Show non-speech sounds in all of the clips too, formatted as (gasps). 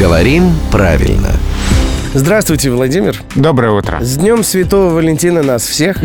Говорим правильно. Здравствуйте, Владимир. Доброе утро. С Днем Святого Валентина нас всех.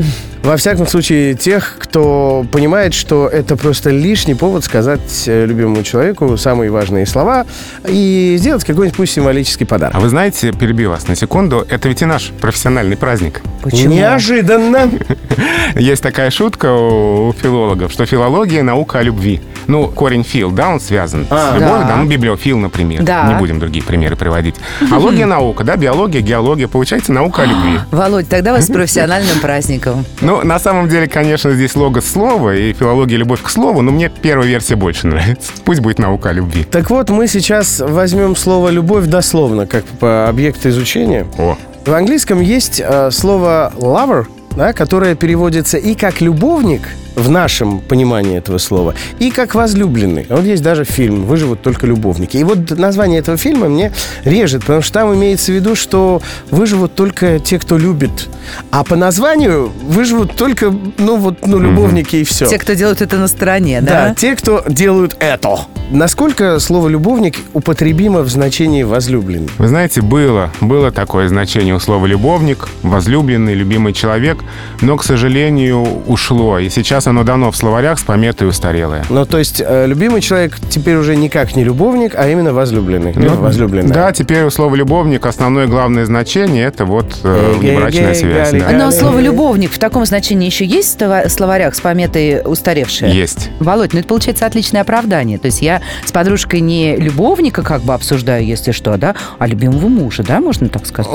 Во всяком случае, тех, кто понимает, что это просто лишний повод сказать э, любимому человеку самые важные слова и сделать какой-нибудь пусть символический подарок. А вы знаете, перебил вас на секунду, это ведь и наш профессиональный праздник. Неожиданно. (laughs) Есть такая шутка у, у филологов, что филология — наука о любви. Ну, корень фил, да, он связан А. с любовью, Да. да, ну, библиофил, например. Да. Не будем другие примеры приводить. А логия — наука, да, биология, геология, получается наука о любви. (gasps) Володь, тогда вас с профессиональным праздником. Ну, на самом деле, конечно, здесь логос слова и филология — любовь к слову, но мне первая версия больше (laughs) нравится. Пусть будет наука о любви. Так вот, мы сейчас возьмем слово «любовь» дословно, как по объекту изучения. О, В английском есть э, слово lover, да, которое переводится и как любовник в нашем понимании этого слова, и как возлюбленный. Вот есть даже фильм «Выживут только любовники». И вот название этого фильма мне режет, потому что там имеется в виду, что выживут только те, кто любит. А по названию выживут только, ну вот, ну, любовники и все. Те, кто делают это на стороне, Да, да? те, кто делают это. Насколько слово «любовник» употребимо в значении «возлюбленный»? Вы знаете, было, было такое значение у слова «любовник», «возлюбленный», «любимый человек», но, к сожалению, ушло. И сейчас оно дано в словарях с пометой «устарелое». Ну, то есть, э, любимый человек теперь уже никак не любовник, а именно возлюбленный. Возлюбленная. Ну, Да, теперь у слова «любовник» основное главное значение — это вот э, внебрачная связь. да. Но слово «любовник» в таком значении еще есть в слова- словарях с пометой «устаревшее»? Есть. Володь, ну это получается отличное оправдание. То есть я с подружкой не любовника как бы обсуждаю, если что, да, а любимого мужа, да, можно так сказать?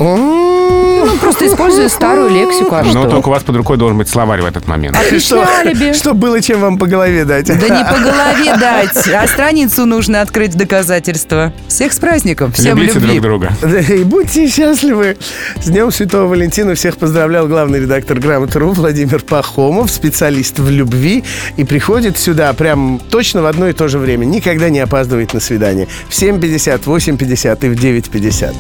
Ну, просто использую старую лексику, а Но что? только у вас под рукой должен быть словарь в этот момент. Отличное алиби. Что было, чем вам по голове дать? Да не по голове дать, а страницу нужно открыть в доказательства. Всех с праздником, всем Любите любви. друг друга. И будьте счастливы. С Днем Святого Валентина всех поздравлял главный редактор «Грамоты.ру» Владимир Пахомов, специалист в любви. И приходит сюда прям точно в одно и то же время. Никогда не опаздывает на свидание. В 7.50, 8.50 и в 9.50.